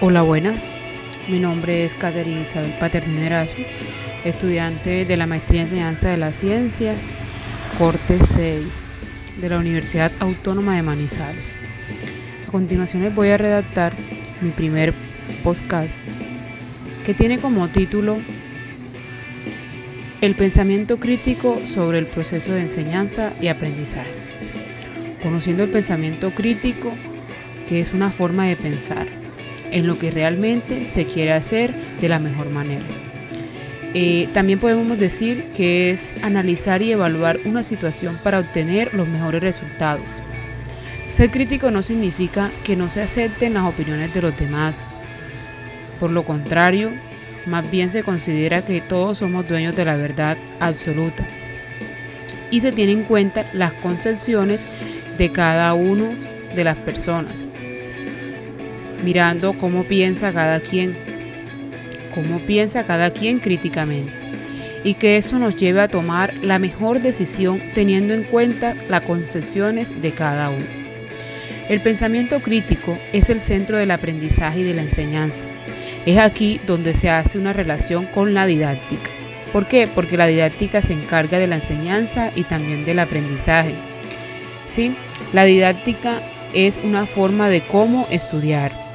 Hola, buenas. Mi nombre es Caterina Isabel Paternerazo, estudiante de la Maestría en Enseñanza de las Ciencias, Corte 6, de la Universidad Autónoma de Manizales. A continuación les voy a redactar mi primer podcast que tiene como título El pensamiento crítico sobre el proceso de enseñanza y aprendizaje. Conociendo el pensamiento crítico, que es una forma de pensar en lo que realmente se quiere hacer de la mejor manera. Eh, también podemos decir que es analizar y evaluar una situación para obtener los mejores resultados. Ser crítico no significa que no se acepten las opiniones de los demás. Por lo contrario, más bien se considera que todos somos dueños de la verdad absoluta y se tienen en cuenta las concepciones de cada uno de las personas mirando cómo piensa cada quien, cómo piensa cada quien críticamente, y que eso nos lleve a tomar la mejor decisión teniendo en cuenta las concepciones de cada uno. El pensamiento crítico es el centro del aprendizaje y de la enseñanza. Es aquí donde se hace una relación con la didáctica. ¿Por qué? Porque la didáctica se encarga de la enseñanza y también del aprendizaje. ¿Sí? La didáctica es una forma de cómo estudiar.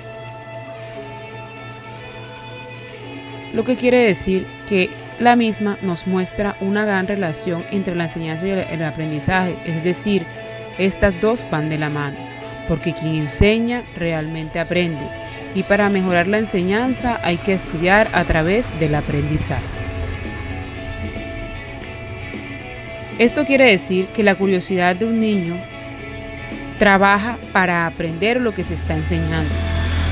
Lo que quiere decir que la misma nos muestra una gran relación entre la enseñanza y el aprendizaje, es decir, estas dos van de la mano, porque quien enseña realmente aprende. Y para mejorar la enseñanza hay que estudiar a través del aprendizaje. Esto quiere decir que la curiosidad de un niño trabaja para aprender lo que se está enseñando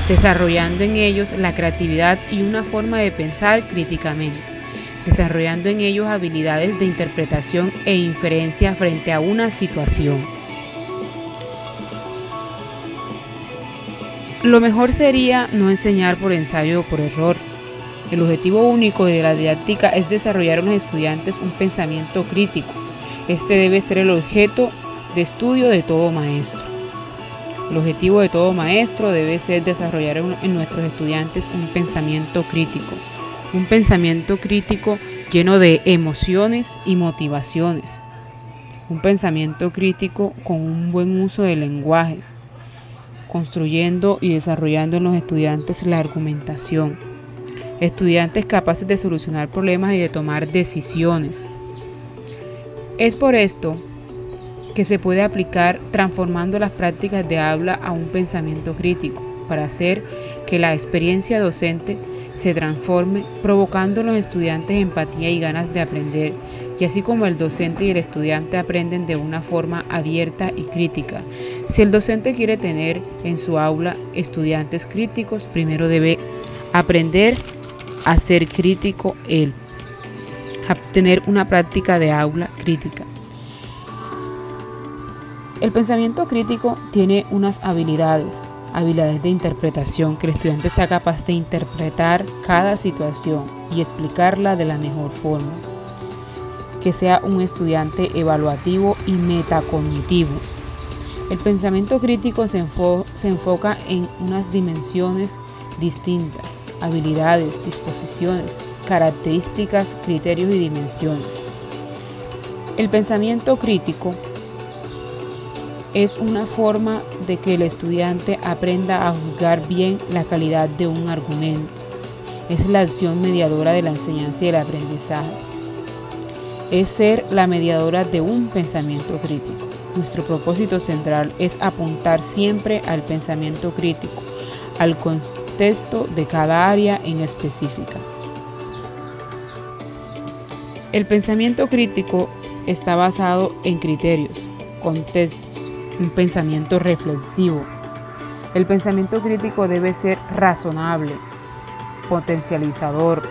desarrollando en ellos la creatividad y una forma de pensar críticamente, desarrollando en ellos habilidades de interpretación e inferencia frente a una situación. Lo mejor sería no enseñar por ensayo o por error. El objetivo único de la didáctica es desarrollar en los estudiantes un pensamiento crítico. Este debe ser el objeto de estudio de todo maestro. El objetivo de todo maestro debe ser desarrollar en nuestros estudiantes un pensamiento crítico, un pensamiento crítico lleno de emociones y motivaciones, un pensamiento crítico con un buen uso del lenguaje, construyendo y desarrollando en los estudiantes la argumentación, estudiantes capaces de solucionar problemas y de tomar decisiones. Es por esto que se puede aplicar transformando las prácticas de habla a un pensamiento crítico para hacer que la experiencia docente se transforme, provocando en los estudiantes empatía y ganas de aprender, y así como el docente y el estudiante aprenden de una forma abierta y crítica. Si el docente quiere tener en su aula estudiantes críticos, primero debe aprender a ser crítico él, a tener una práctica de aula crítica. El pensamiento crítico tiene unas habilidades, habilidades de interpretación, que el estudiante sea capaz de interpretar cada situación y explicarla de la mejor forma. Que sea un estudiante evaluativo y metacognitivo. El pensamiento crítico se, se enfoca en unas dimensiones distintas, habilidades, disposiciones, características, criterios y dimensiones. El pensamiento crítico es una forma de que el estudiante aprenda a juzgar bien la calidad de un argumento. Es la acción mediadora de la enseñanza y el aprendizaje. Es ser la mediadora de un pensamiento crítico. Nuestro propósito central es apuntar siempre al pensamiento crítico, al contexto de cada área en específica. El pensamiento crítico está basado en criterios, contextos, un pensamiento reflexivo. El pensamiento crítico debe ser razonable, potencializador.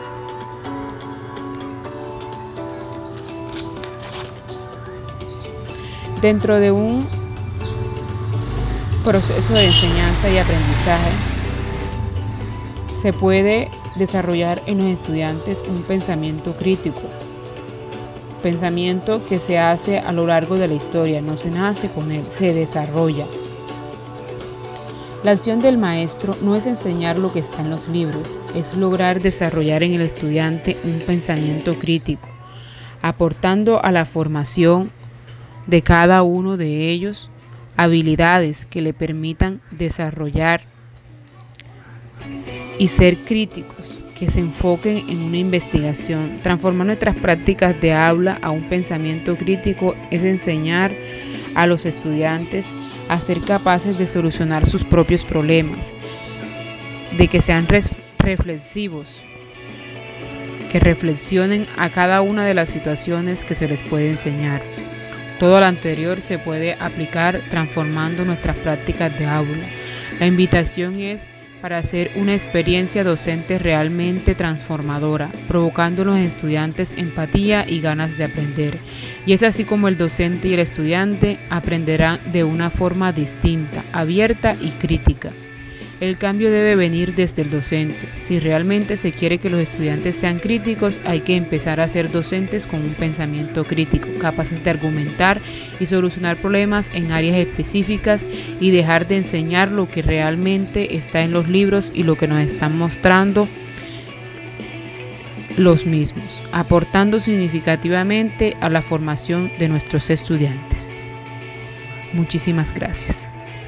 Dentro de un proceso de enseñanza y aprendizaje, se puede desarrollar en los estudiantes un pensamiento crítico, pensamiento que se hace a lo largo de la historia, no se nace con él, se desarrolla. La acción del maestro no es enseñar lo que está en los libros, es lograr desarrollar en el estudiante un pensamiento crítico, aportando a la formación de cada uno de ellos habilidades que le permitan desarrollar y ser críticos, que se enfoquen en una investigación. Transformar nuestras prácticas de habla a un pensamiento crítico es enseñar a los estudiantes a ser capaces de solucionar sus propios problemas, de que sean reflexivos, que reflexionen a cada una de las situaciones que se les puede enseñar. Todo lo anterior se puede aplicar transformando nuestras prácticas de aula. La invitación es para hacer una experiencia docente realmente transformadora, provocando en los estudiantes empatía y ganas de aprender. Y es así como el docente y el estudiante aprenderán de una forma distinta, abierta y crítica. El cambio debe venir desde el docente. Si realmente se quiere que los estudiantes sean críticos, hay que empezar a ser docentes con un pensamiento crítico, capaces de argumentar y solucionar problemas en áreas específicas y dejar de enseñar lo que realmente está en los libros y lo que nos están mostrando los mismos, aportando significativamente a la formación de nuestros estudiantes. Muchísimas gracias.